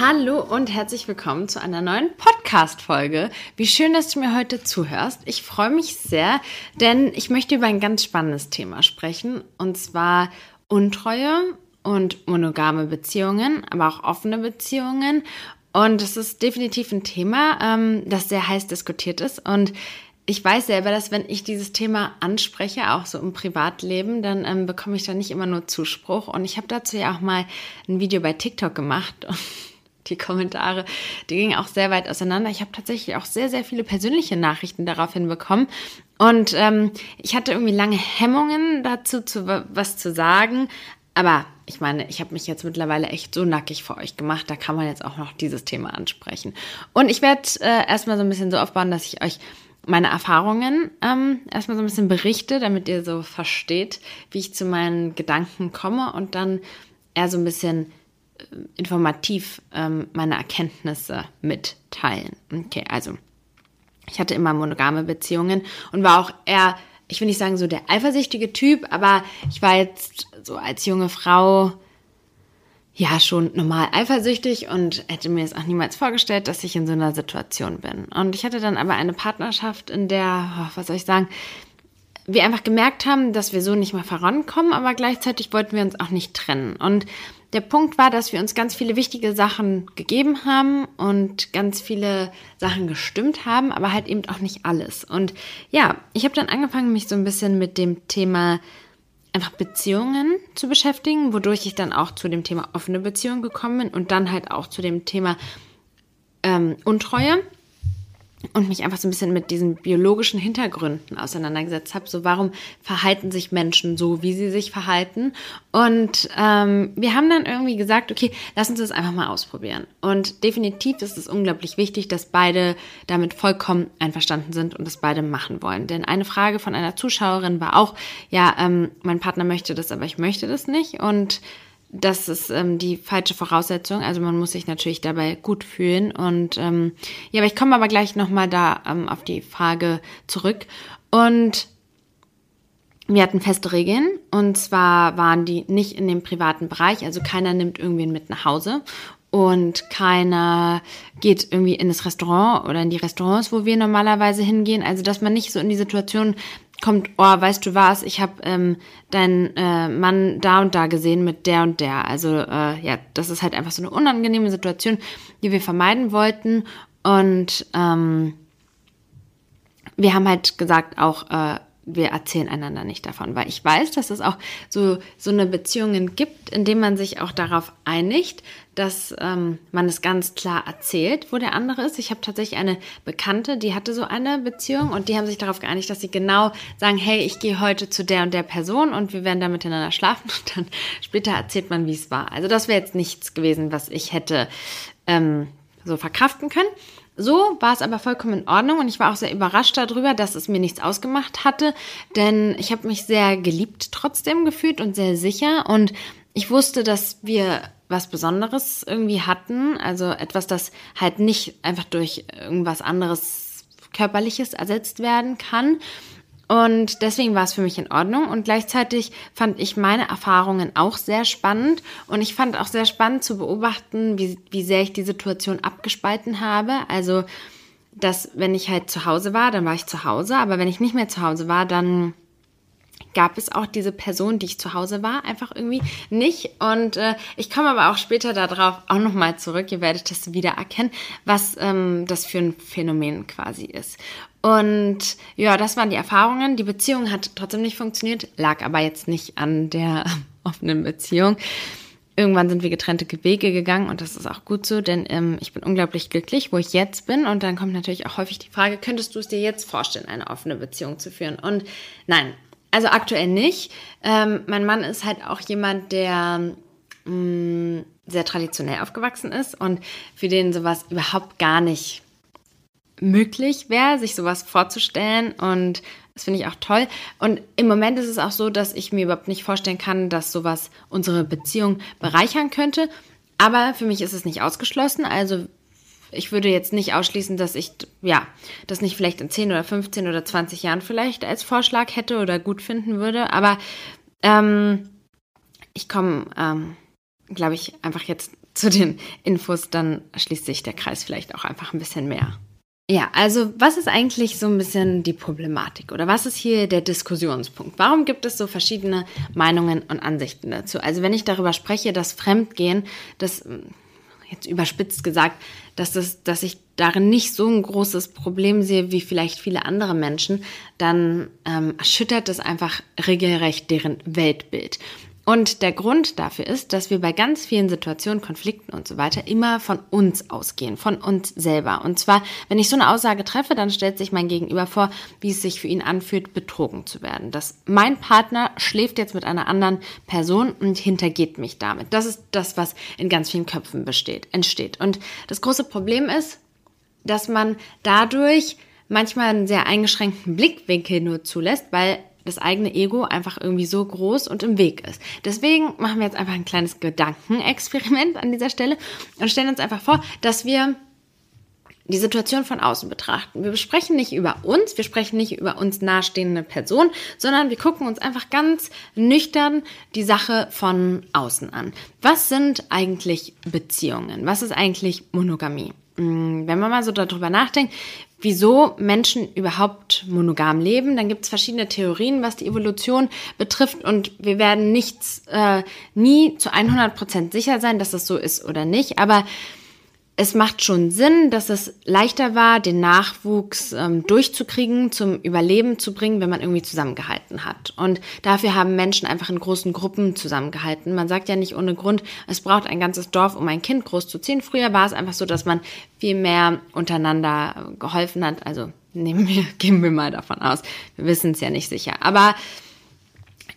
Hallo und herzlich willkommen zu einer neuen Podcast-Folge. Wie schön, dass du mir heute zuhörst. Ich freue mich sehr, denn ich möchte über ein ganz spannendes Thema sprechen und zwar Untreue und monogame Beziehungen, aber auch offene Beziehungen. Und es ist definitiv ein Thema, ähm, das sehr heiß diskutiert ist. Und ich weiß selber, dass wenn ich dieses Thema anspreche, auch so im Privatleben, dann ähm, bekomme ich da nicht immer nur Zuspruch. Und ich habe dazu ja auch mal ein Video bei TikTok gemacht. Die Kommentare, die gingen auch sehr weit auseinander. Ich habe tatsächlich auch sehr, sehr viele persönliche Nachrichten daraufhin bekommen. Und ähm, ich hatte irgendwie lange Hemmungen dazu, zu, was zu sagen. Aber ich meine, ich habe mich jetzt mittlerweile echt so nackig vor euch gemacht. Da kann man jetzt auch noch dieses Thema ansprechen. Und ich werde äh, erstmal so ein bisschen so aufbauen, dass ich euch meine Erfahrungen ähm, erstmal so ein bisschen berichte, damit ihr so versteht, wie ich zu meinen Gedanken komme und dann eher so ein bisschen informativ ähm, meine Erkenntnisse mitteilen. Okay, also ich hatte immer monogame Beziehungen und war auch eher, ich will nicht sagen so der eifersüchtige Typ, aber ich war jetzt so als junge Frau ja schon normal eifersüchtig und hätte mir es auch niemals vorgestellt, dass ich in so einer Situation bin. Und ich hatte dann aber eine Partnerschaft, in der, oh, was soll ich sagen, wir einfach gemerkt haben, dass wir so nicht mehr vorankommen, aber gleichzeitig wollten wir uns auch nicht trennen. Und der Punkt war, dass wir uns ganz viele wichtige Sachen gegeben haben und ganz viele Sachen gestimmt haben, aber halt eben auch nicht alles. Und ja, ich habe dann angefangen, mich so ein bisschen mit dem Thema einfach Beziehungen zu beschäftigen, wodurch ich dann auch zu dem Thema offene Beziehungen gekommen bin und dann halt auch zu dem Thema ähm, Untreue und mich einfach so ein bisschen mit diesen biologischen Hintergründen auseinandergesetzt habe. So, warum verhalten sich Menschen so, wie sie sich verhalten? Und ähm, wir haben dann irgendwie gesagt, okay, lass uns das einfach mal ausprobieren. Und definitiv ist es unglaublich wichtig, dass beide damit vollkommen einverstanden sind und das beide machen wollen. Denn eine Frage von einer Zuschauerin war auch, ja, ähm, mein Partner möchte das, aber ich möchte das nicht. Und das ist ähm, die falsche Voraussetzung. Also man muss sich natürlich dabei gut fühlen. Und ähm, ja, aber ich komme aber gleich nochmal da ähm, auf die Frage zurück. Und wir hatten feste Regeln und zwar waren die nicht in dem privaten Bereich, also keiner nimmt irgendwen mit nach Hause und keiner geht irgendwie in das Restaurant oder in die Restaurants, wo wir normalerweise hingehen. Also dass man nicht so in die Situation kommt, oh, weißt du was, ich habe ähm, deinen äh, Mann da und da gesehen mit der und der. Also äh, ja, das ist halt einfach so eine unangenehme Situation, die wir vermeiden wollten. Und ähm, wir haben halt gesagt, auch äh, wir erzählen einander nicht davon, weil ich weiß, dass es auch so, so eine Beziehungen gibt, in denen man sich auch darauf einigt, dass ähm, man es ganz klar erzählt, wo der andere ist. Ich habe tatsächlich eine Bekannte, die hatte so eine Beziehung und die haben sich darauf geeinigt, dass sie genau sagen, hey, ich gehe heute zu der und der Person und wir werden da miteinander schlafen und dann später erzählt man, wie es war. Also das wäre jetzt nichts gewesen, was ich hätte ähm, so verkraften können. So war es aber vollkommen in Ordnung und ich war auch sehr überrascht darüber, dass es mir nichts ausgemacht hatte, denn ich habe mich sehr geliebt trotzdem gefühlt und sehr sicher und ich wusste, dass wir was Besonderes irgendwie hatten, also etwas, das halt nicht einfach durch irgendwas anderes körperliches ersetzt werden kann. Und deswegen war es für mich in Ordnung. Und gleichzeitig fand ich meine Erfahrungen auch sehr spannend. Und ich fand auch sehr spannend zu beobachten, wie, wie sehr ich die Situation abgespalten habe. Also, dass wenn ich halt zu Hause war, dann war ich zu Hause. Aber wenn ich nicht mehr zu Hause war, dann gab es auch diese Person, die ich zu Hause war, einfach irgendwie nicht. Und äh, ich komme aber auch später darauf auch nochmal zurück. Ihr werdet das wieder erkennen, was ähm, das für ein Phänomen quasi ist. Und ja, das waren die Erfahrungen. Die Beziehung hat trotzdem nicht funktioniert, lag aber jetzt nicht an der offenen Beziehung. Irgendwann sind wir getrennte Wege gegangen und das ist auch gut so, denn ähm, ich bin unglaublich glücklich, wo ich jetzt bin. Und dann kommt natürlich auch häufig die Frage, könntest du es dir jetzt vorstellen, eine offene Beziehung zu führen? Und nein, also aktuell nicht. Ähm, mein Mann ist halt auch jemand, der mh, mm, sehr traditionell aufgewachsen ist und für den sowas überhaupt gar nicht möglich wäre, sich sowas vorzustellen. Und das finde ich auch toll. Und im Moment ist es auch so, dass ich mir überhaupt nicht vorstellen kann, dass sowas unsere Beziehung bereichern könnte. Aber für mich ist es nicht ausgeschlossen. Also ich würde jetzt nicht ausschließen, dass ich, ja, das nicht vielleicht in 10 oder 15 oder 20 Jahren vielleicht als Vorschlag hätte oder gut finden würde. Aber ähm, ich komme, ähm, glaube ich, einfach jetzt zu den Infos, dann schließt sich der Kreis vielleicht auch einfach ein bisschen mehr. Ja, also was ist eigentlich so ein bisschen die Problematik oder was ist hier der Diskussionspunkt? Warum gibt es so verschiedene Meinungen und Ansichten dazu? Also wenn ich darüber spreche, dass Fremdgehen, das jetzt überspitzt gesagt, dass, das, dass ich darin nicht so ein großes Problem sehe wie vielleicht viele andere Menschen, dann ähm, erschüttert das einfach regelrecht deren Weltbild. Und der Grund dafür ist, dass wir bei ganz vielen Situationen, Konflikten und so weiter immer von uns ausgehen, von uns selber. Und zwar, wenn ich so eine Aussage treffe, dann stellt sich mein Gegenüber vor, wie es sich für ihn anfühlt, betrogen zu werden. Dass mein Partner schläft jetzt mit einer anderen Person und hintergeht mich damit. Das ist das, was in ganz vielen Köpfen besteht, entsteht. Und das große Problem ist, dass man dadurch manchmal einen sehr eingeschränkten Blickwinkel nur zulässt, weil das eigene Ego einfach irgendwie so groß und im Weg ist. Deswegen machen wir jetzt einfach ein kleines Gedankenexperiment an dieser Stelle und stellen uns einfach vor, dass wir die Situation von außen betrachten. Wir sprechen nicht über uns, wir sprechen nicht über uns nahestehende Person, sondern wir gucken uns einfach ganz nüchtern die Sache von außen an. Was sind eigentlich Beziehungen? Was ist eigentlich Monogamie? Hm, wenn man mal so darüber nachdenkt, wieso Menschen überhaupt monogam leben. Dann gibt es verschiedene Theorien, was die Evolution betrifft und wir werden nichts, äh, nie zu 100 Prozent sicher sein, dass das so ist oder nicht. Aber es macht schon Sinn, dass es leichter war, den Nachwuchs ähm, durchzukriegen, zum Überleben zu bringen, wenn man irgendwie zusammengehalten hat. Und dafür haben Menschen einfach in großen Gruppen zusammengehalten. Man sagt ja nicht ohne Grund, es braucht ein ganzes Dorf, um ein Kind großzuziehen. Früher war es einfach so, dass man viel mehr untereinander geholfen hat. Also nehmen wir, gehen wir mal davon aus. Wir wissen es ja nicht sicher. Aber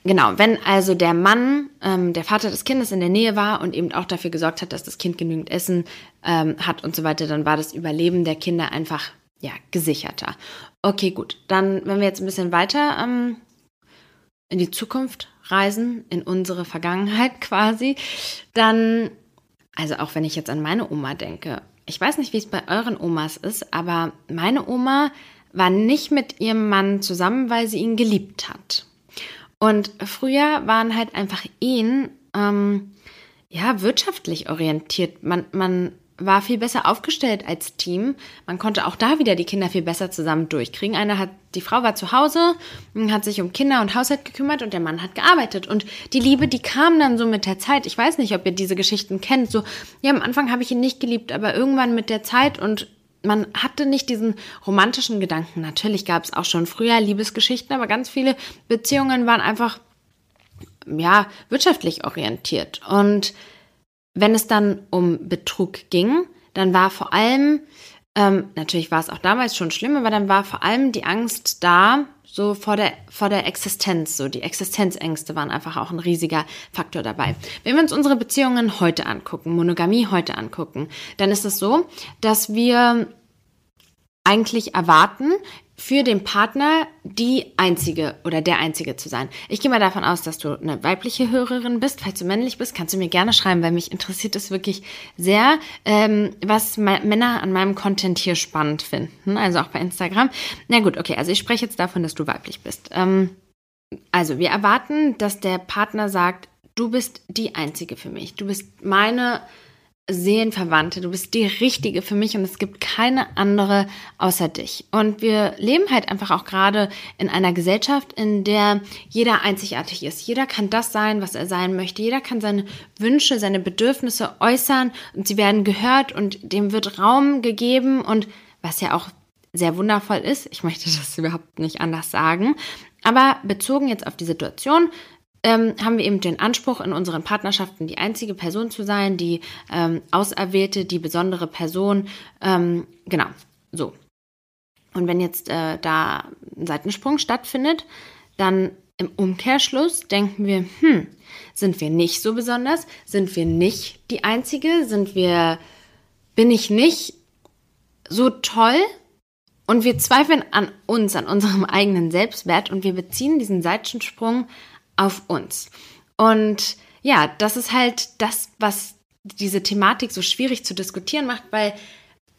Genau, wenn also der Mann, ähm, der Vater des Kindes in der Nähe war und eben auch dafür gesorgt hat, dass das Kind genügend Essen ähm, hat und so weiter, dann war das Überleben der Kinder einfach ja gesicherter. Okay, gut. Dann, wenn wir jetzt ein bisschen weiter ähm, in die Zukunft reisen, in unsere Vergangenheit quasi, dann, also auch wenn ich jetzt an meine Oma denke, ich weiß nicht, wie es bei euren Omas ist, aber meine Oma war nicht mit ihrem Mann zusammen, weil sie ihn geliebt hat. Und früher waren halt einfach Ehen ähm, ja wirtschaftlich orientiert. Man, man war viel besser aufgestellt als Team. Man konnte auch da wieder die Kinder viel besser zusammen durchkriegen. Einer hat, die Frau war zu Hause, hat sich um Kinder und Haushalt gekümmert und der Mann hat gearbeitet. Und die Liebe, die kam dann so mit der Zeit. Ich weiß nicht, ob ihr diese Geschichten kennt. So, ja, am Anfang habe ich ihn nicht geliebt, aber irgendwann mit der Zeit und man hatte nicht diesen romantischen Gedanken. Natürlich gab es auch schon früher Liebesgeschichten, aber ganz viele Beziehungen waren einfach, ja, wirtschaftlich orientiert. Und wenn es dann um Betrug ging, dann war vor allem, ähm, natürlich war es auch damals schon schlimm, aber dann war vor allem die Angst da, so vor der, vor der Existenz, so die Existenzängste waren einfach auch ein riesiger Faktor dabei. Wenn wir uns unsere Beziehungen heute angucken, Monogamie heute angucken, dann ist es so, dass wir eigentlich erwarten, für den Partner die einzige oder der einzige zu sein. Ich gehe mal davon aus, dass du eine weibliche Hörerin bist. Falls du männlich bist, kannst du mir gerne schreiben, weil mich interessiert es wirklich sehr, ähm, was Männer an meinem Content hier spannend finden. Also auch bei Instagram. Na gut, okay, also ich spreche jetzt davon, dass du weiblich bist. Ähm, also wir erwarten, dass der Partner sagt, du bist die einzige für mich. Du bist meine Seelenverwandte, du bist die Richtige für mich und es gibt keine andere außer dich. Und wir leben halt einfach auch gerade in einer Gesellschaft, in der jeder einzigartig ist. Jeder kann das sein, was er sein möchte. Jeder kann seine Wünsche, seine Bedürfnisse äußern und sie werden gehört und dem wird Raum gegeben und was ja auch sehr wundervoll ist. Ich möchte das überhaupt nicht anders sagen. Aber bezogen jetzt auf die Situation, ähm, haben wir eben den Anspruch, in unseren Partnerschaften die einzige Person zu sein, die ähm, auserwählte, die besondere Person. Ähm, genau, so. Und wenn jetzt äh, da ein Seitensprung stattfindet, dann im Umkehrschluss denken wir, hm, sind wir nicht so besonders? Sind wir nicht die Einzige? Sind wir, bin ich nicht so toll? Und wir zweifeln an uns, an unserem eigenen Selbstwert und wir beziehen diesen Seitensprung auf uns. Und ja, das ist halt das, was diese Thematik so schwierig zu diskutieren macht, weil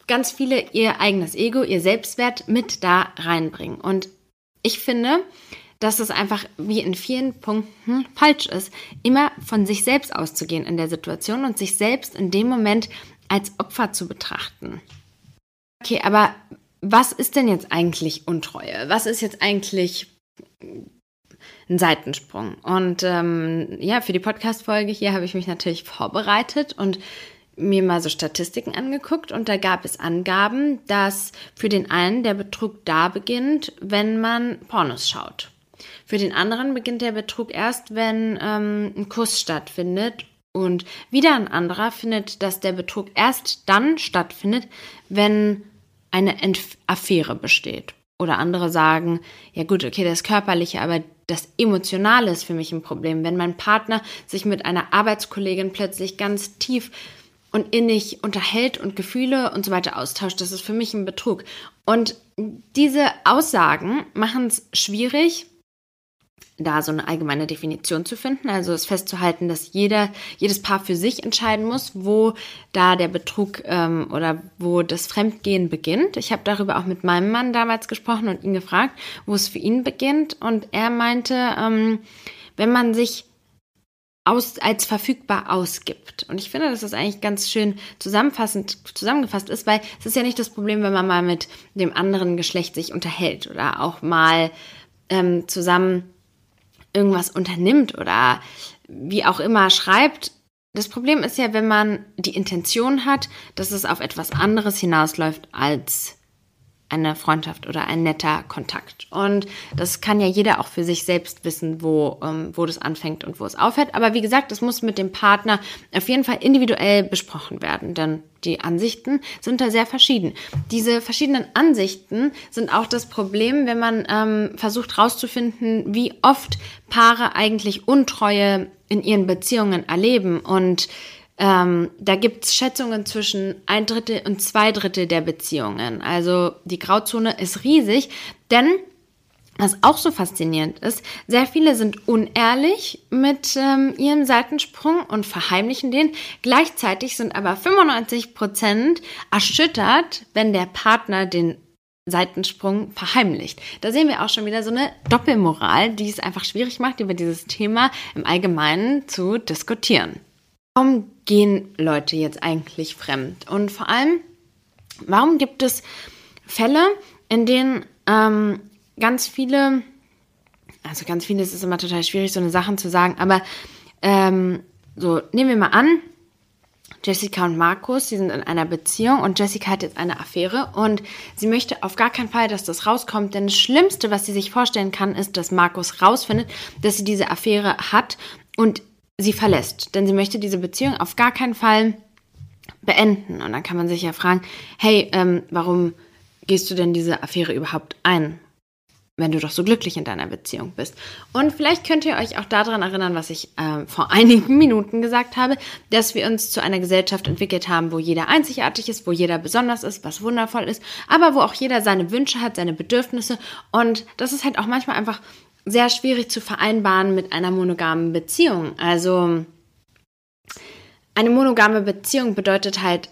ganz viele ihr eigenes Ego, ihr Selbstwert mit da reinbringen. Und ich finde, dass es einfach wie in vielen Punkten falsch ist, immer von sich selbst auszugehen in der Situation und sich selbst in dem Moment als Opfer zu betrachten. Okay, aber was ist denn jetzt eigentlich Untreue? Was ist jetzt eigentlich ein Seitensprung? Und ähm, ja, für die Podcast-Folge hier habe ich mich natürlich vorbereitet und mir mal so Statistiken angeguckt und da gab es Angaben, dass für den einen der Betrug da beginnt, wenn man Pornos schaut. Für den anderen beginnt der Betrug erst, wenn ähm, ein Kuss stattfindet. Und wieder ein anderer findet, dass der Betrug erst dann stattfindet, wenn eine Affäre besteht. Oder andere sagen, ja gut, okay, das Körperliche, aber das Emotionale ist für mich ein Problem. Wenn mein Partner sich mit einer Arbeitskollegin plötzlich ganz tief und innig unterhält und Gefühle und so weiter austauscht. Das ist für mich ein Betrug. Und diese Aussagen machen es schwierig, da so eine allgemeine Definition zu finden, also es festzuhalten, dass jeder, jedes Paar für sich entscheiden muss, wo da der Betrug ähm, oder wo das Fremdgehen beginnt. Ich habe darüber auch mit meinem Mann damals gesprochen und ihn gefragt, wo es für ihn beginnt. Und er meinte, ähm, wenn man sich aus, als verfügbar ausgibt. Und ich finde, dass das eigentlich ganz schön zusammenfassend zusammengefasst ist, weil es ist ja nicht das Problem, wenn man mal mit dem anderen Geschlecht sich unterhält oder auch mal ähm, zusammen irgendwas unternimmt oder wie auch immer schreibt. Das Problem ist ja, wenn man die Intention hat, dass es auf etwas anderes hinausläuft als eine Freundschaft oder ein netter Kontakt. Und das kann ja jeder auch für sich selbst wissen, wo, ähm, wo das anfängt und wo es aufhört. Aber wie gesagt, das muss mit dem Partner auf jeden Fall individuell besprochen werden, denn die Ansichten sind da sehr verschieden. Diese verschiedenen Ansichten sind auch das Problem, wenn man ähm, versucht herauszufinden, wie oft Paare eigentlich Untreue in ihren Beziehungen erleben und ähm, da gibt es Schätzungen zwischen ein Drittel und zwei Drittel der Beziehungen. Also die Grauzone ist riesig, denn was auch so faszinierend ist, sehr viele sind unehrlich mit ähm, ihrem Seitensprung und verheimlichen den. Gleichzeitig sind aber 95 Prozent erschüttert, wenn der Partner den Seitensprung verheimlicht. Da sehen wir auch schon wieder so eine Doppelmoral, die es einfach schwierig macht, über dieses Thema im Allgemeinen zu diskutieren. Warum gehen Leute jetzt eigentlich fremd? Und vor allem, warum gibt es Fälle, in denen ähm, ganz viele, also ganz viele, es ist immer total schwierig, so eine Sachen zu sagen, aber ähm, so, nehmen wir mal an, Jessica und Markus, die sind in einer Beziehung und Jessica hat jetzt eine Affäre und sie möchte auf gar keinen Fall, dass das rauskommt, denn das Schlimmste, was sie sich vorstellen kann, ist, dass Markus rausfindet, dass sie diese Affäre hat und sie verlässt. Denn sie möchte diese Beziehung auf gar keinen Fall beenden. Und dann kann man sich ja fragen, hey, ähm, warum gehst du denn diese Affäre überhaupt ein? wenn du doch so glücklich in deiner Beziehung bist. Und vielleicht könnt ihr euch auch daran erinnern, was ich äh, vor einigen Minuten gesagt habe, dass wir uns zu einer Gesellschaft entwickelt haben, wo jeder einzigartig ist, wo jeder besonders ist, was wundervoll ist, aber wo auch jeder seine Wünsche hat, seine Bedürfnisse. Und das ist halt auch manchmal einfach sehr schwierig zu vereinbaren mit einer monogamen Beziehung. Also eine monogame Beziehung bedeutet halt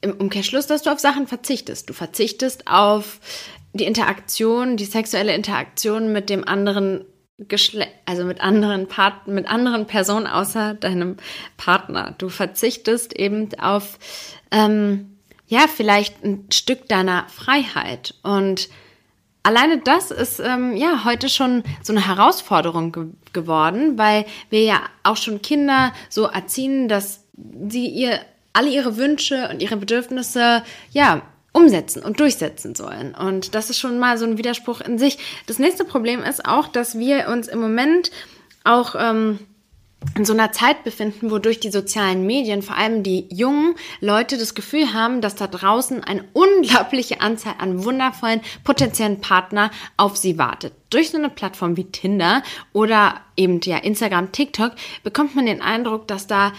im Umkehrschluss, dass du auf Sachen verzichtest. Du verzichtest auf die Interaktion, die sexuelle Interaktion mit dem anderen Geschlecht, also mit anderen Part mit anderen Personen außer deinem Partner. Du verzichtest eben auf ähm, ja vielleicht ein Stück deiner Freiheit und alleine das ist ähm, ja heute schon so eine Herausforderung ge geworden, weil wir ja auch schon Kinder so erziehen, dass sie ihr alle ihre Wünsche und ihre Bedürfnisse ja umsetzen und durchsetzen sollen. Und das ist schon mal so ein Widerspruch in sich. Das nächste Problem ist auch, dass wir uns im Moment auch ähm, in so einer Zeit befinden, wodurch die sozialen Medien, vor allem die jungen Leute, das Gefühl haben, dass da draußen eine unglaubliche Anzahl an wundervollen potenziellen Partner auf sie wartet. Durch so eine Plattform wie Tinder oder eben ja Instagram, TikTok bekommt man den Eindruck, dass da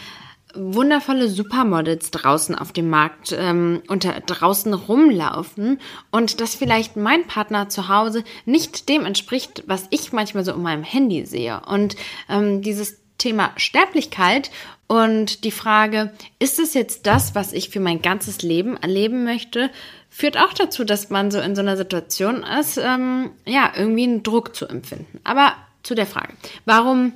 wundervolle Supermodels draußen auf dem Markt ähm, unter draußen rumlaufen und dass vielleicht mein Partner zu Hause nicht dem entspricht, was ich manchmal so in meinem Handy sehe. Und ähm, dieses Thema Sterblichkeit und die Frage, ist es jetzt das, was ich für mein ganzes Leben erleben möchte, führt auch dazu, dass man so in so einer Situation ist, ähm, ja, irgendwie einen Druck zu empfinden. Aber zu der Frage, warum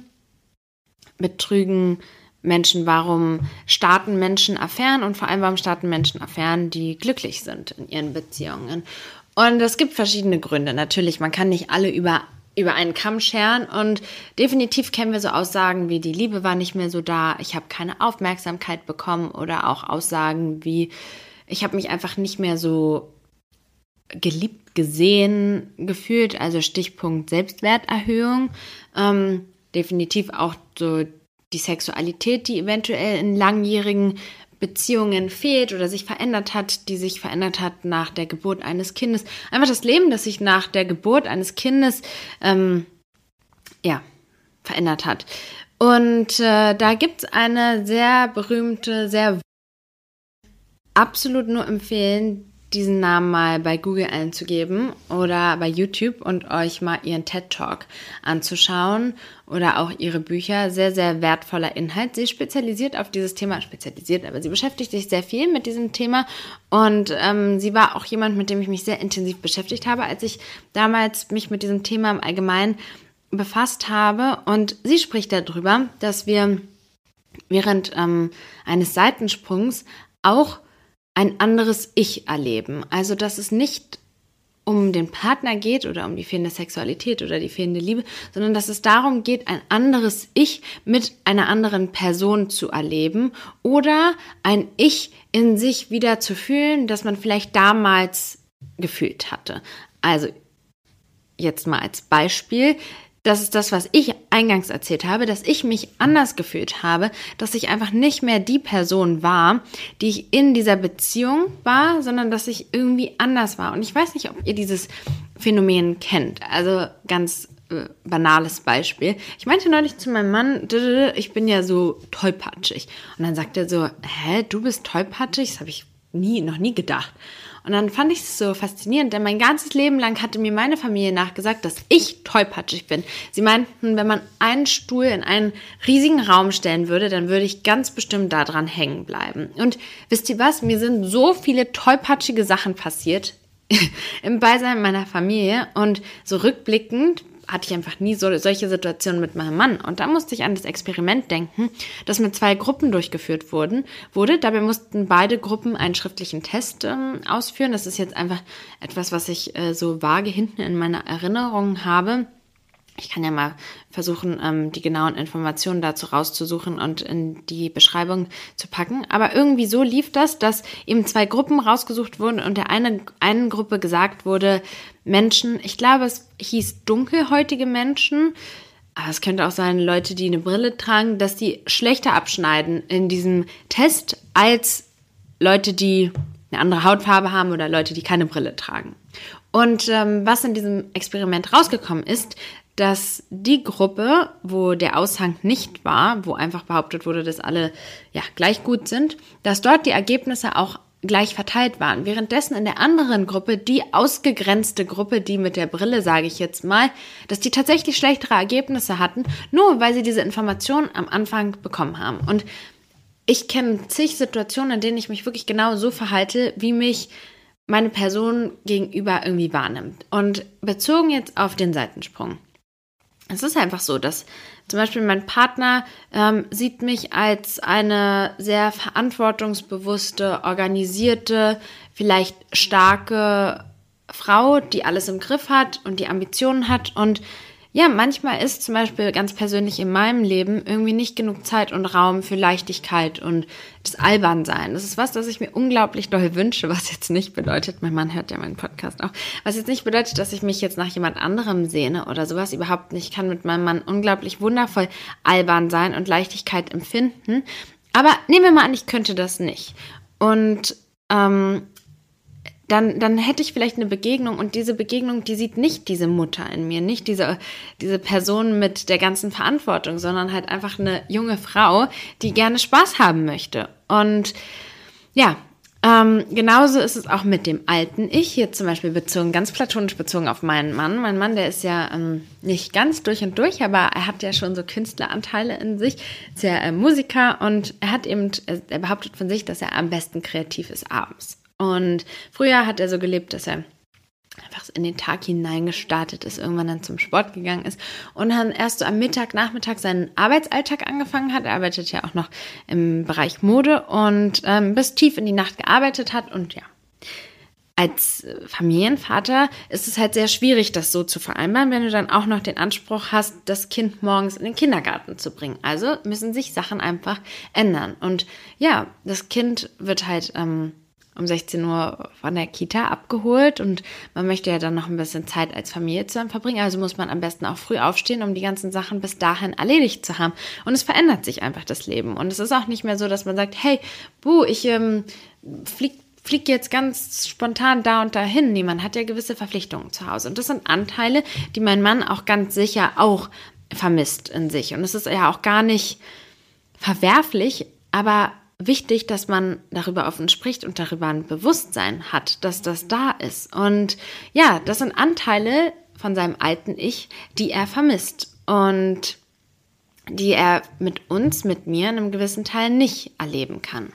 betrügen Menschen, warum starten Menschen Affären und vor allem, warum starten Menschen Affären, die glücklich sind in ihren Beziehungen. Und es gibt verschiedene Gründe. Natürlich, man kann nicht alle über, über einen Kamm scheren. Und definitiv kennen wir so Aussagen wie die Liebe war nicht mehr so da, ich habe keine Aufmerksamkeit bekommen. Oder auch Aussagen wie ich habe mich einfach nicht mehr so geliebt gesehen gefühlt, also Stichpunkt Selbstwerterhöhung. Ähm, definitiv auch so die Sexualität, die eventuell in langjährigen Beziehungen fehlt oder sich verändert hat, die sich verändert hat nach der Geburt eines Kindes. Einfach das Leben, das sich nach der Geburt eines Kindes ähm, ja, verändert hat. Und äh, da gibt es eine sehr berühmte, sehr absolut nur empfehlen, diesen Namen mal bei Google einzugeben oder bei YouTube und euch mal ihren TED Talk anzuschauen oder auch ihre Bücher. Sehr, sehr wertvoller Inhalt. Sie spezialisiert auf dieses Thema, spezialisiert, aber sie beschäftigt sich sehr viel mit diesem Thema und ähm, sie war auch jemand, mit dem ich mich sehr intensiv beschäftigt habe, als ich damals mich mit diesem Thema im Allgemeinen befasst habe. Und sie spricht darüber, dass wir während ähm, eines Seitensprungs auch ein anderes Ich erleben. Also, dass es nicht um den Partner geht oder um die fehlende Sexualität oder die fehlende Liebe, sondern dass es darum geht, ein anderes Ich mit einer anderen Person zu erleben oder ein Ich in sich wieder zu fühlen, das man vielleicht damals gefühlt hatte. Also jetzt mal als Beispiel, das ist das, was ich eingangs erzählt habe, dass ich mich anders gefühlt habe, dass ich einfach nicht mehr die Person war, die ich in dieser Beziehung war, sondern dass ich irgendwie anders war. Und ich weiß nicht, ob ihr dieses Phänomen kennt. Also ganz äh, banales Beispiel. Ich meinte neulich zu meinem Mann, ich bin ja so tollpatschig. Und dann sagt er so, hä, du bist tollpatschig? Das habe ich nie, noch nie gedacht. Und dann fand ich es so faszinierend, denn mein ganzes Leben lang hatte mir meine Familie nachgesagt, dass ich tollpatschig bin. Sie meinten, wenn man einen Stuhl in einen riesigen Raum stellen würde, dann würde ich ganz bestimmt daran hängen bleiben. Und wisst ihr was? Mir sind so viele tollpatschige Sachen passiert im Beisein meiner Familie und so rückblickend hatte ich einfach nie so, solche Situationen mit meinem Mann. Und da musste ich an das Experiment denken, das mit zwei Gruppen durchgeführt wurden, wurde. Dabei mussten beide Gruppen einen schriftlichen Test ähm, ausführen. Das ist jetzt einfach etwas, was ich äh, so vage hinten in meiner Erinnerung habe. Ich kann ja mal versuchen, ähm, die genauen Informationen dazu rauszusuchen und in die Beschreibung zu packen. Aber irgendwie so lief das, dass eben zwei Gruppen rausgesucht wurden und der eine, einen Gruppe gesagt wurde, Menschen, ich glaube, es hieß dunkelhäutige Menschen, aber es könnte auch sein, Leute, die eine Brille tragen, dass die schlechter abschneiden in diesem Test als Leute, die eine andere Hautfarbe haben oder Leute, die keine Brille tragen. Und ähm, was in diesem Experiment rausgekommen ist, dass die Gruppe, wo der Aushang nicht war, wo einfach behauptet wurde, dass alle ja gleich gut sind, dass dort die Ergebnisse auch gleich verteilt waren. Währenddessen in der anderen Gruppe, die ausgegrenzte Gruppe, die mit der Brille, sage ich jetzt mal, dass die tatsächlich schlechtere Ergebnisse hatten, nur weil sie diese Informationen am Anfang bekommen haben. Und ich kenne zig Situationen, in denen ich mich wirklich genau so verhalte, wie mich meine Person gegenüber irgendwie wahrnimmt. Und bezogen jetzt auf den Seitensprung. Es ist einfach so, dass zum Beispiel mein Partner ähm, sieht mich als eine sehr verantwortungsbewusste, organisierte, vielleicht starke Frau, die alles im Griff hat und die Ambitionen hat und ja, manchmal ist zum Beispiel ganz persönlich in meinem Leben irgendwie nicht genug Zeit und Raum für Leichtigkeit und das Albernsein. Das ist was, das ich mir unglaublich doll wünsche, was jetzt nicht bedeutet, mein Mann hört ja meinen Podcast auch, was jetzt nicht bedeutet, dass ich mich jetzt nach jemand anderem sehne oder sowas überhaupt nicht. Ich kann mit meinem Mann unglaublich wundervoll albern sein und Leichtigkeit empfinden. Aber nehmen wir mal an, ich könnte das nicht. Und ähm, dann, dann hätte ich vielleicht eine Begegnung und diese Begegnung, die sieht nicht diese Mutter in mir, nicht diese, diese Person mit der ganzen Verantwortung, sondern halt einfach eine junge Frau, die gerne Spaß haben möchte. Und ja, Ähm, genauso ist es auch mit dem alten Ich, hier zum Beispiel bezogen, ganz platonisch bezogen auf meinen Mann. Mein Mann, der ist ja ähm, nicht ganz durch und durch, aber er hat ja schon so Künstleranteile in sich, ist ja äh, Musiker und er hat eben, er behauptet von sich, dass er am besten kreativ ist abends. Und früher hat er so gelebt, dass er einfach in den Tag hineingestartet ist, irgendwann dann zum Sport gegangen ist und dann erst so am Mittag, Nachmittag seinen Arbeitsalltag angefangen hat. Er arbeitet ja auch noch im Bereich Mode und ähm, bis tief in die Nacht gearbeitet hat und ja. Als Familienvater ist es halt sehr schwierig, das so zu vereinbaren, wenn du dann auch noch den Anspruch hast, das Kind morgens in den Kindergarten zu bringen. Also müssen sich Sachen einfach ändern. Und ja, das Kind wird halt ähm, um 16 Uhr von der Kita abgeholt und man möchte ja dann noch ein bisschen Zeit als Familie zusammen verbringen. Also muss man am besten auch früh aufstehen, um die ganzen Sachen bis dahin erledigt zu haben. Und es verändert sich einfach das Leben. Und es ist auch nicht mehr so, dass man sagt, hey, buh, ich ähm, flieg fliegt jetzt ganz spontan da und dahin. Niemand hat ja gewisse Verpflichtungen zu Hause. Und das sind Anteile, die mein Mann auch ganz sicher auch vermisst in sich. Und es ist ja auch gar nicht verwerflich, aber wichtig, dass man darüber offen spricht und darüber ein Bewusstsein hat, dass das da ist. Und ja, das sind Anteile von seinem alten Ich, die er vermisst und die er mit uns, mit mir in einem gewissen Teil nicht erleben kann.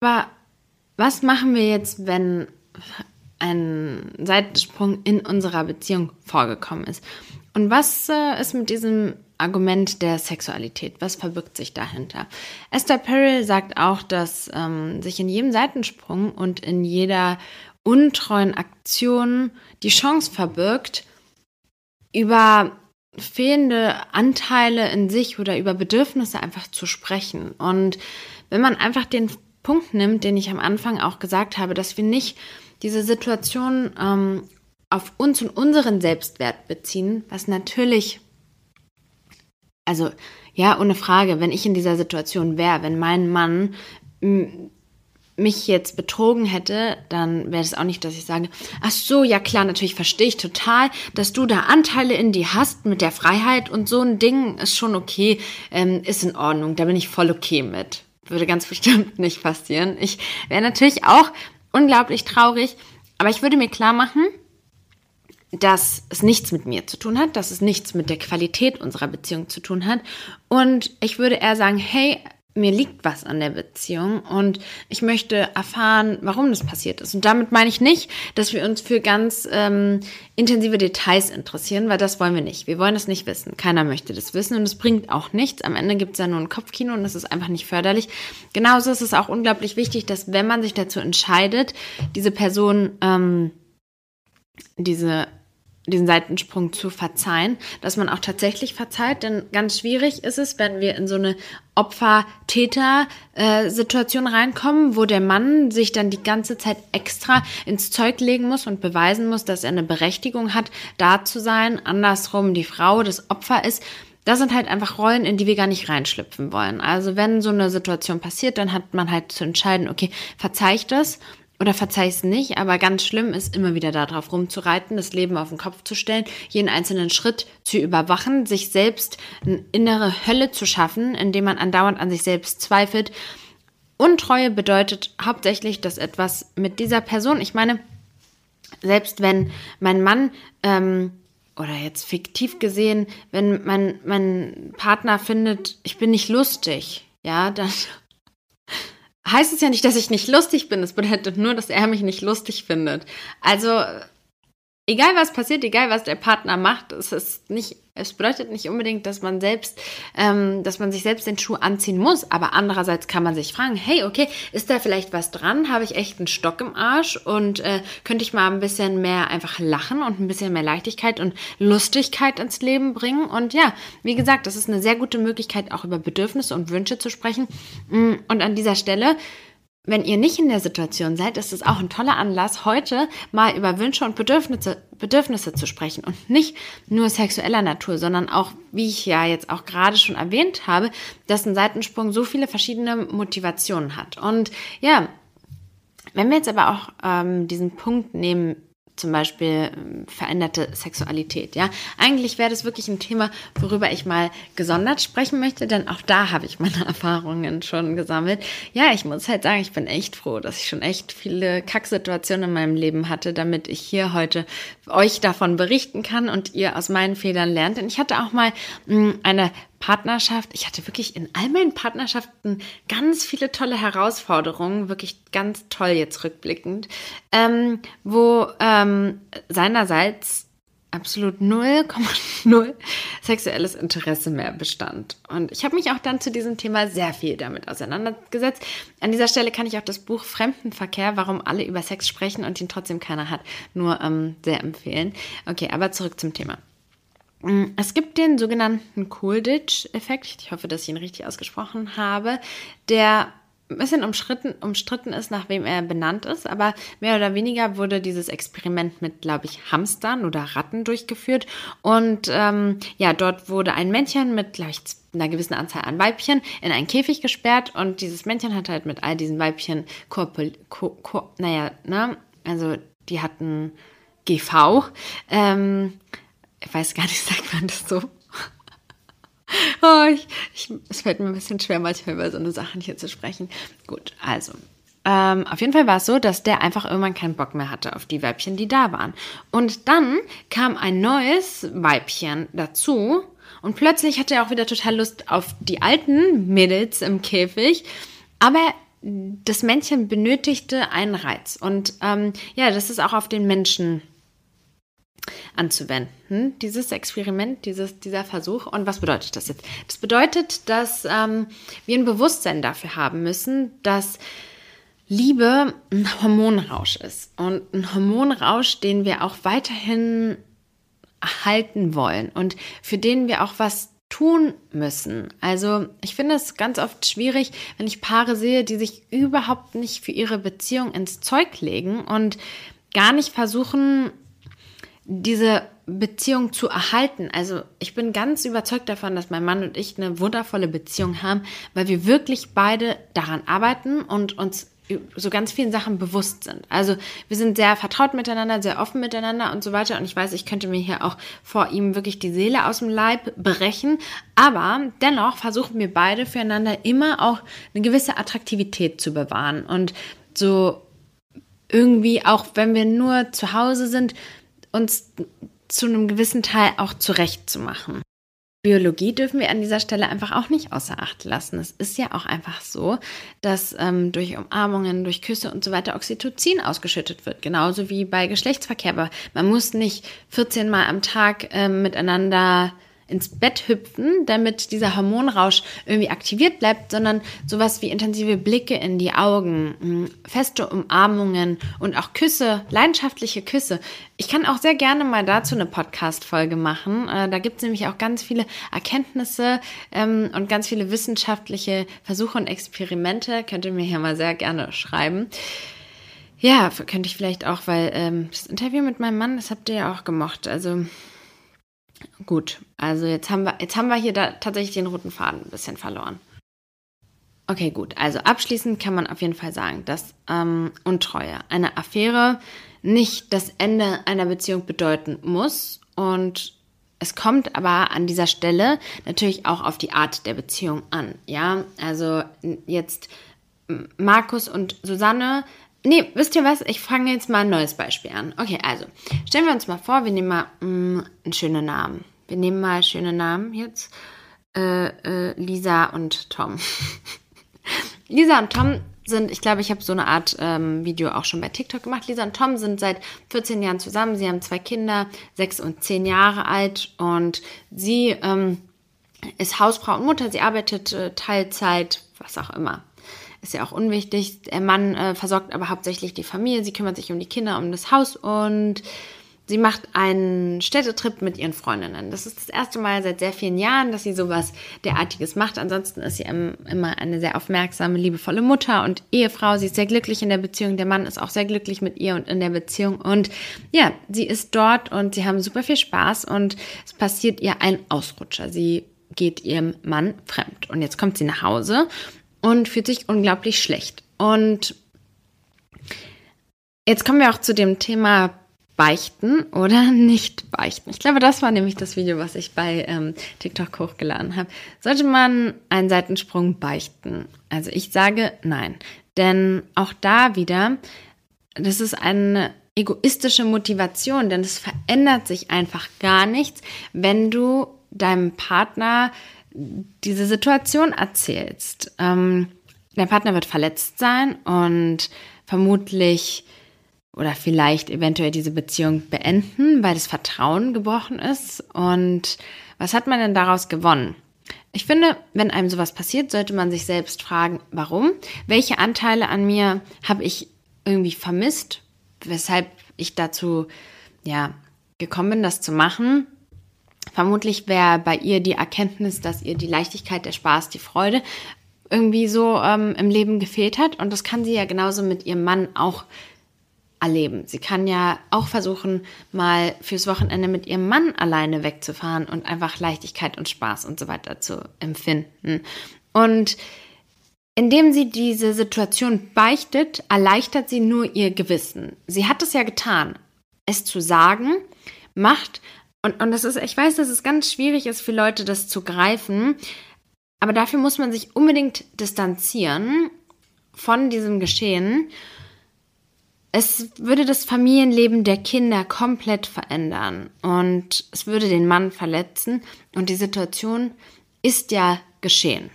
Aber was machen wir jetzt, wenn ein Seitensprung in unserer Beziehung vorgekommen ist? Und was äh, ist mit diesem Argument der Sexualität. Was verbirgt sich dahinter? Esther Perel sagt auch, dass ähm, sich in jedem Seitensprung und in jeder untreuen Aktion die Chance verbirgt, über fehlende Anteile in sich oder über Bedürfnisse einfach zu sprechen. Und wenn man einfach den Punkt nimmt, den ich am Anfang auch gesagt habe, dass wir nicht diese Situation ähm, auf uns und unseren Selbstwert beziehen, was natürlich also ja, ohne Frage, wenn ich in dieser Situation wäre, wenn mein Mann mich jetzt betrogen hätte, dann wäre es auch nicht, dass ich sage, ach so, ja klar, natürlich verstehe ich total, dass du da Anteile in die hast mit der Freiheit und so ein Ding ist schon okay, ähm, ist in Ordnung, da bin ich voll okay mit. Würde ganz bestimmt nicht passieren. Ich wäre natürlich auch unglaublich traurig, aber ich würde mir klar machen, dass es nichts mit mir zu tun hat, dass es nichts mit der Qualität unserer Beziehung zu tun hat. Und ich würde eher sagen, hey, mir liegt was an der Beziehung und ich möchte erfahren, warum das passiert ist. Und damit meine ich nicht, dass wir uns für ganz ähm, intensive Details interessieren, weil das wollen wir nicht. Wir wollen es nicht wissen. Keiner möchte das wissen und es bringt auch nichts. Am Ende gibt es ja nur ein Kopfkino und das ist einfach nicht förderlich. Genauso ist es auch unglaublich wichtig, dass wenn man sich dazu entscheidet, diese Person, ähm, diese diesen Seitensprung zu verzeihen, dass man auch tatsächlich verzeiht, denn ganz schwierig ist es, wenn wir in so eine Opfer-Täter-Situation reinkommen, wo der Mann sich dann die ganze Zeit extra ins Zeug legen muss und beweisen muss, dass er eine Berechtigung hat, da zu sein, andersrum die Frau das Opfer ist. Das sind halt einfach Rollen, in die wir gar nicht reinschlüpfen wollen. Also wenn so eine Situation passiert, dann hat man halt zu entscheiden, okay, verzeih ich das oder verzeih es nicht, aber ganz schlimm ist immer wieder darauf rumzureiten, das Leben auf den Kopf zu stellen, jeden einzelnen Schritt zu überwachen, sich selbst eine innere Hölle zu schaffen, indem man andauernd an sich selbst zweifelt. Untreue bedeutet hauptsächlich, dass etwas mit dieser Person, ich meine, selbst wenn mein Mann ähm, oder jetzt fiktiv gesehen, wenn mein, mein Partner findet, ich bin nicht lustig, ja, dann heißt es ja nicht, dass ich nicht lustig bin. Es bedeutet nur, dass er mich nicht lustig findet. Also, egal was passiert, egal was der Partner macht, es ist nicht, es bedeutet nicht unbedingt, dass man selbst, ähm, dass man sich selbst den Schuh anziehen muss. Aber andererseits kann man sich fragen, hey, okay, ist da vielleicht was dran? Habe ich echt einen Stock im Arsch? Und äh, könnte ich mal ein bisschen mehr einfach lachen und ein bisschen mehr Leichtigkeit und Lustigkeit ins Leben bringen? Und ja, wie gesagt, das ist eine sehr gute Möglichkeit, auch über Bedürfnisse und Wünsche zu sprechen. Mm, und an dieser Stelle wenn ihr nicht in der Situation seid, ist es auch ein toller Anlass, heute mal über Wünsche und Bedürfnisse, Bedürfnisse zu sprechen und nicht nur sexueller Natur, sondern auch, wie ich ja jetzt auch gerade schon erwähnt habe, dass ein Seitensprung so viele verschiedene Motivationen hat. Und ja, wenn wir jetzt aber auch ähm, diesen Punkt nehmen, zum Beispiel ähm, veränderte Sexualität. Ja, eigentlich wäre das wirklich ein Thema, worüber ich mal gesondert sprechen möchte, denn auch da habe ich meine Erfahrungen schon gesammelt. Ja, ich muss halt sagen, ich bin echt froh, dass ich schon echt viele Kacksituationen in meinem Leben hatte, damit ich hier heute euch davon berichten kann und ihr aus meinen Fehlern lernt. Denn ich hatte auch mal mh, hm, eine Partnerschaft, ich hatte wirklich in all meinen Partnerschaften ganz viele tolle Herausforderungen, wirklich ganz toll jetzt rückblickend, ähm, wo ähm, seinerseits absolut 0,0 sexuelles Interesse mehr bestand. Und ich habe mich auch dann zu diesem Thema sehr viel damit auseinandergesetzt. An dieser Stelle kann ich auch das Buch Fremdenverkehr, warum alle über Sex sprechen und ihn trotzdem keiner hat, nur ähm, sehr empfehlen. Okay, aber zurück zum Thema. Mm, es gibt den sogenannten Coolidge-Effekt, ich hoffe, dass ich ihn richtig ausgesprochen habe, der ein bisschen umstritten, umstritten ist, nach wem er benannt ist, aber mehr oder weniger wurde dieses Experiment mit, glaube ich, Hamstern oder Ratten durchgeführt. Und ähm, ja, dort wurde ein Männchen mit, glaube ich, einer gewissen Anzahl an Weibchen in einen Käfig gesperrt und dieses Männchen hat halt mit all diesen Weibchen korpul, ko, naja, ne, also die hatten GV. Ähm, ich weiß gar nicht, sagt man das so? oh, ich, ich, es fällt mir ein bisschen schwer, manchmal über so eine Sachen hier zu sprechen. Gut, also. Ähm, auf jeden Fall war es so, dass der einfach irgendwann keinen Bock mehr hatte auf die Weibchen, die da waren. Und dann kam ein neues Weibchen dazu und plötzlich hatte er auch wieder total Lust auf die alten Mädels im Käfig. Aber das Männchen benötigte einen Reiz. Und ähm, ja, das ist auch auf den Menschen anzuwenden, dieses Experiment, dieses, dieser Versuch. Und was bedeutet das jetzt? Das bedeutet, dass ähm, wir ein Bewusstsein dafür haben müssen, dass Liebe ein Hormonrausch ist. Und ein Hormonrausch, den wir auch weiterhin erhalten wollen und für den wir auch was tun müssen. Also ich finde es ganz oft schwierig, wenn ich Paare sehe, die sich überhaupt nicht für ihre Beziehung ins Zeug legen und gar nicht versuchen, diese Beziehung zu erhalten. Also ich bin ganz überzeugt davon, dass mein Mann und ich eine wundervolle Beziehung haben, weil wir wirklich beide daran arbeiten und uns so ganz vielen Sachen bewusst sind. Also wir sind sehr vertraut miteinander, sehr offen miteinander und so weiter. Und ich weiß, ich könnte mir hier auch vor ihm wirklich die Seele aus dem Leib brechen. Aber dennoch versuchen wir beide füreinander immer auch eine gewisse Attraktivität zu bewahren. Und so irgendwie, auch wenn wir nur zu Hause sind, uns zu einem gewissen Teil auch zurechtzumachen. Biologie dürfen wir an dieser Stelle einfach auch nicht außer Acht lassen. Es ist ja auch einfach so, dass ähm, durch Umarmungen, durch Küsse und so weiter Oxytocin ausgeschüttet wird, genauso wie bei Geschlechtsverkehr. Aber man muss nicht 14 Mal am Tag ähm, miteinander ins Bett hüpfen, damit dieser Hormonrausch irgendwie aktiviert bleibt, sondern sowas wie intensive Blicke in die Augen, hm, feste Umarmungen und auch Küsse, leidenschaftliche Küsse. Ich kann auch sehr gerne mal dazu eine Podcast-Folge machen. Äh, da gibt es nämlich auch ganz viele Erkenntnisse ähm, und ganz viele wissenschaftliche Versuche und Experimente. Könnt ihr mir hier mal sehr gerne schreiben. Ja, könnte ich vielleicht auch, weil ähm, das Interview mit meinem Mann, das habt ihr ja auch gemocht. Also Gut, also jetzt haben wir, jetzt haben wir hier da tatsächlich den roten Faden ein bisschen verloren. Okay, gut. Also abschließend kann man auf jeden Fall sagen, dass ähm, Untreue, eine Affäre nicht das Ende einer Beziehung bedeuten muss. Und es kommt aber an dieser Stelle natürlich auch auf die Art der Beziehung an. Ja, also jetzt Markus und Susanne. Nee, wisst ihr was? Ich fange jetzt mal ein neues Beispiel an. Okay, also stellen wir uns mal vor, wir nehmen mal mh, mm, einen schönen Namen. Wir nehmen mal schöne Namen jetzt. Äh, äh, Lisa und Tom. Lisa und Tom sind, ich glaube, ich habe so eine Art ähm, Video auch schon bei TikTok gemacht. Lisa und Tom sind seit 14 Jahren zusammen. Sie haben zwei Kinder, sechs und zehn Jahre alt. Und sie ähm, ist Hausfrau und Mutter. Sie arbeitet äh, Teilzeit, was auch immer. Ist ja auch unwichtig. Der Mann äh, versorgt aber hauptsächlich die Familie. Sie kümmert sich um die Kinder, um das Haus und Sie macht einen Städtetrip mit ihren Freundinnen. Das ist das erste Mal seit sehr vielen Jahren, dass sie sowas derartiges macht. Ansonsten ist sie immer eine sehr aufmerksame, liebevolle Mutter und Ehefrau. Sie ist sehr glücklich in der Beziehung. Der Mann ist auch sehr glücklich mit ihr und in der Beziehung. Und ja, sie ist dort und sie haben super viel Spaß und es passiert ihr ein Ausrutscher. Sie geht ihrem Mann fremd. Und jetzt kommt sie nach Hause und fühlt sich unglaublich schlecht. Und jetzt kommen wir auch zu dem Thema beichten oder nicht beichten? Ich glaube, das war nämlich das Video, was ich bei ähm, TikTok hochgeladen habe. Sollte man einen Seitensprung beichten? Also ich sage nein. Denn auch da wieder, das ist eine egoistische Motivation, denn es verändert sich einfach gar nichts, wenn du deinem Partner diese Situation erzählst. Ähm, der Partner wird verletzt sein und vermutlich oder vielleicht eventuell diese Beziehung beenden, weil das Vertrauen gebrochen ist. Und was hat man denn daraus gewonnen? Ich finde, wenn einem sowas passiert, sollte man sich selbst fragen, warum? Welche Anteile an mir habe ich irgendwie vermisst, weshalb ich dazu ja gekommen bin, das zu machen? Vermutlich wäre bei ihr die Erkenntnis, dass ihr die Leichtigkeit, der Spaß, die Freude irgendwie so ähm, im Leben gefehlt hat. Und das kann sie ja genauso mit ihrem Mann auch erleben. Sie kann ja auch versuchen, mal fürs Wochenende mit ihrem Mann alleine wegzufahren und einfach Leichtigkeit und Spaß und so weiter zu empfinden. Und indem sie diese Situation beichtet, erleichtert sie nur ihr Gewissen. Sie hat es ja getan. Es zu sagen, macht, und, und das ist, ich weiß, dass es ganz schwierig ist für Leute, das zu greifen, aber dafür muss man sich unbedingt distanzieren von diesem Geschehen es würde das Familienleben der Kinder komplett verändern und es würde den Mann verletzen und die Situation ist ja geschehen.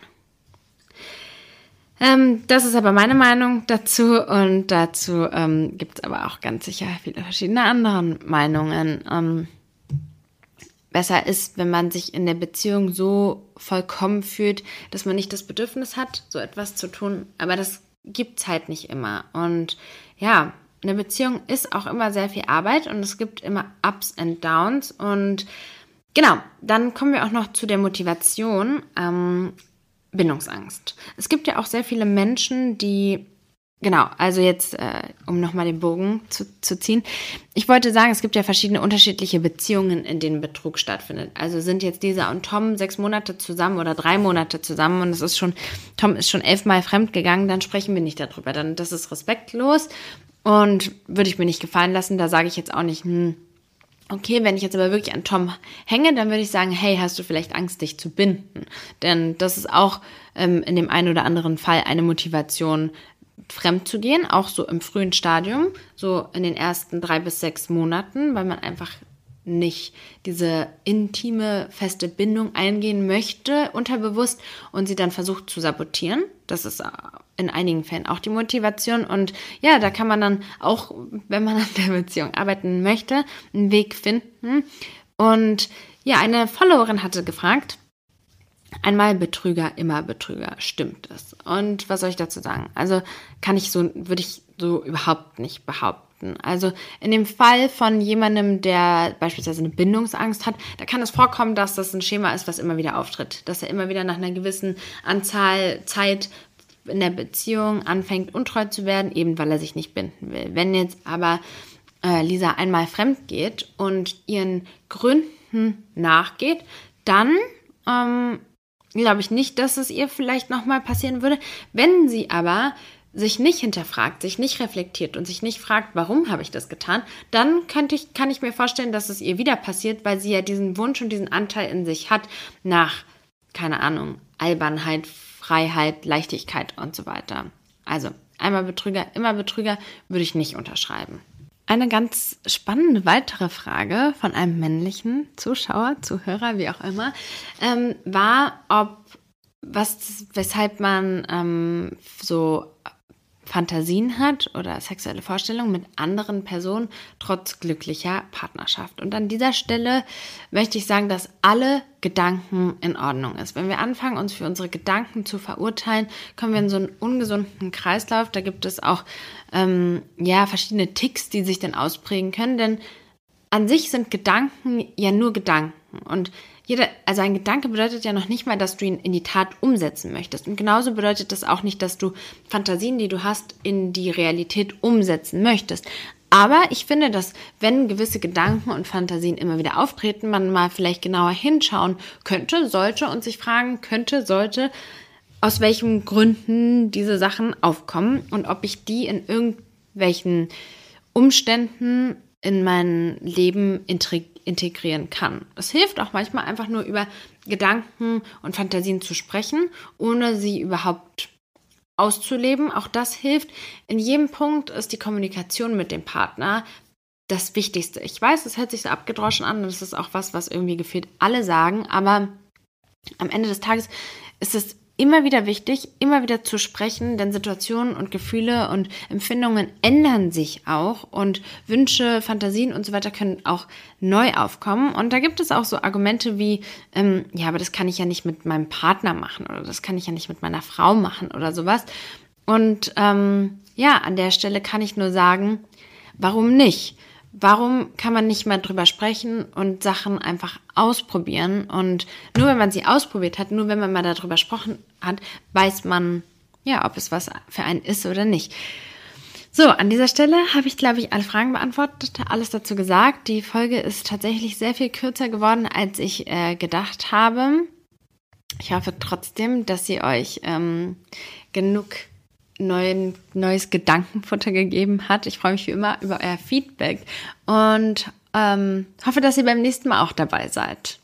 Ähm, das ist aber meine Meinung dazu und dazu ähm, gibt es aber auch ganz sicher viele verschiedene andere Meinungen. Ähm, besser ist, wenn man sich in der Beziehung so vollkommen fühlt, dass man nicht das Bedürfnis hat, so etwas zu tun, aber das gibt es halt nicht immer. Und ja, eine Beziehung ist auch immer sehr viel Arbeit und es gibt immer Ups und Downs. Und genau, dann kommen wir auch noch zu der Motivation. Ähm, Bindungsangst. Es gibt ja auch sehr viele Menschen, die Genau, also jetzt, äh, um nochmal den Bogen zu, zu ziehen. Ich wollte sagen, es gibt ja verschiedene unterschiedliche Beziehungen, in denen Betrug stattfindet. Also sind jetzt Lisa und Tom sechs Monate zusammen oder drei Monate zusammen und es ist schon, Tom ist schon elfmal fremd gegangen, dann sprechen wir nicht darüber. Dann, das ist respektlos und würde ich mir nicht gefallen lassen. Da sage ich jetzt auch nicht, hm, okay, wenn ich jetzt aber wirklich an Tom hänge, dann würde ich sagen, hey, hast du vielleicht Angst, dich zu binden? Denn das ist auch ähm, in dem einen oder anderen Fall eine Motivation, fremd zu gehen, auch so im frühen Stadium, so in den ersten drei bis sechs Monaten, weil man einfach nicht diese intime, feste Bindung eingehen möchte, unterbewusst, und sie dann versucht zu sabotieren. Das ist in einigen Fällen auch die Motivation. Und ja, da kann man dann auch, wenn man an der Beziehung arbeiten möchte, einen Weg finden. Und ja, eine Followerin hatte gefragt, Einmal Betrüger, immer Betrüger. Stimmt das? Und was soll ich dazu sagen? Also kann ich so, würde ich so überhaupt nicht behaupten. Also in dem Fall von jemandem, der beispielsweise eine Bindungsangst hat, da kann es vorkommen, dass das ein Schema ist, was immer wieder auftritt. Dass er immer wieder nach einer gewissen Anzahl Zeit in der Beziehung anfängt, untreu zu werden, eben weil er sich nicht binden will. Wenn jetzt aber äh, Lisa einmal fremd geht und ihren Gründen nachgeht, dann ähm, glaube ich nicht, dass es ihr vielleicht nochmal passieren würde. Wenn sie aber sich nicht hinterfragt, sich nicht reflektiert und sich nicht fragt, warum habe ich das getan, dann könnte ich, kann ich mir vorstellen, dass es ihr wieder passiert, weil sie ja diesen Wunsch und diesen Anteil in sich hat nach, keine Ahnung, Albernheit, Freiheit, Leichtigkeit und so weiter. Also einmal Betrüger, immer Betrüger würde ich nicht unterschreiben. Eine ganz spannende weitere Frage von einem männlichen Zuschauer, Zuhörer, wie auch immer, ähm, war, ob was, weshalb man ähm, so Fantasien hat oder sexuelle Vorstellungen mit anderen Personen trotz glücklicher Partnerschaft. Und an dieser Stelle möchte ich sagen, dass alle Gedanken in Ordnung ist. Wenn wir anfangen, uns für unsere Gedanken zu verurteilen, kommen wir in so einen ungesunden Kreislauf. Da gibt es auch ähm, ja verschiedene Ticks, die sich dann ausprägen können, denn an sich sind Gedanken ja nur Gedanken und jeder, also ein Gedanke bedeutet ja noch nicht mal, dass du ihn in die Tat umsetzen möchtest. Und genauso bedeutet das auch nicht, dass du Fantasien, die du hast, in die Realität umsetzen möchtest. Aber ich finde, dass wenn gewisse Gedanken und Fantasien immer wieder auftreten, man mal vielleicht genauer hinschauen könnte, sollte und sich fragen könnte, sollte, aus welchen Gründen diese Sachen aufkommen und ob ich die in irgendwelchen Umständen in mein Leben integrieren kann. Es hilft auch manchmal einfach nur über Gedanken und Fantasien zu sprechen, ohne sie überhaupt auszuleben. Auch das hilft. In jedem Punkt ist die Kommunikation mit dem Partner das Wichtigste. Ich weiß, es hört sich so abgedroschen an und das ist auch was, was irgendwie gefühlt alle sagen, aber am Ende des Tages ist es immer wieder wichtig, immer wieder zu sprechen, denn Situationen und Gefühle und Empfindungen ändern sich auch und Wünsche, Fantasien und so weiter können auch neu aufkommen. Und da gibt es auch so Argumente wie, ähm, ja, aber das kann ich ja nicht mit meinem Partner machen oder das kann ich ja nicht mit meiner Frau machen oder sowas. Und ähm, ja, an der Stelle kann ich nur sagen, warum nicht? Warum kann man nicht mal drüber sprechen und Sachen einfach ausprobieren? Und nur wenn man sie ausprobiert hat, nur wenn man mal darüber gesprochen hat, weiß man, ja, ob es was für einen ist oder nicht. So, an dieser Stelle habe ich, glaube ich, alle Fragen beantwortet, alles dazu gesagt. Die Folge ist tatsächlich sehr viel kürzer geworden, als ich äh, gedacht habe. Ich hoffe trotzdem, dass sie euch ähm, genug neuen, neues Gedankenfutter gegeben hat. Ich freue mich wie immer über euer Feedback und ähm, hoffe, dass ihr beim nächsten Mal auch dabei seid.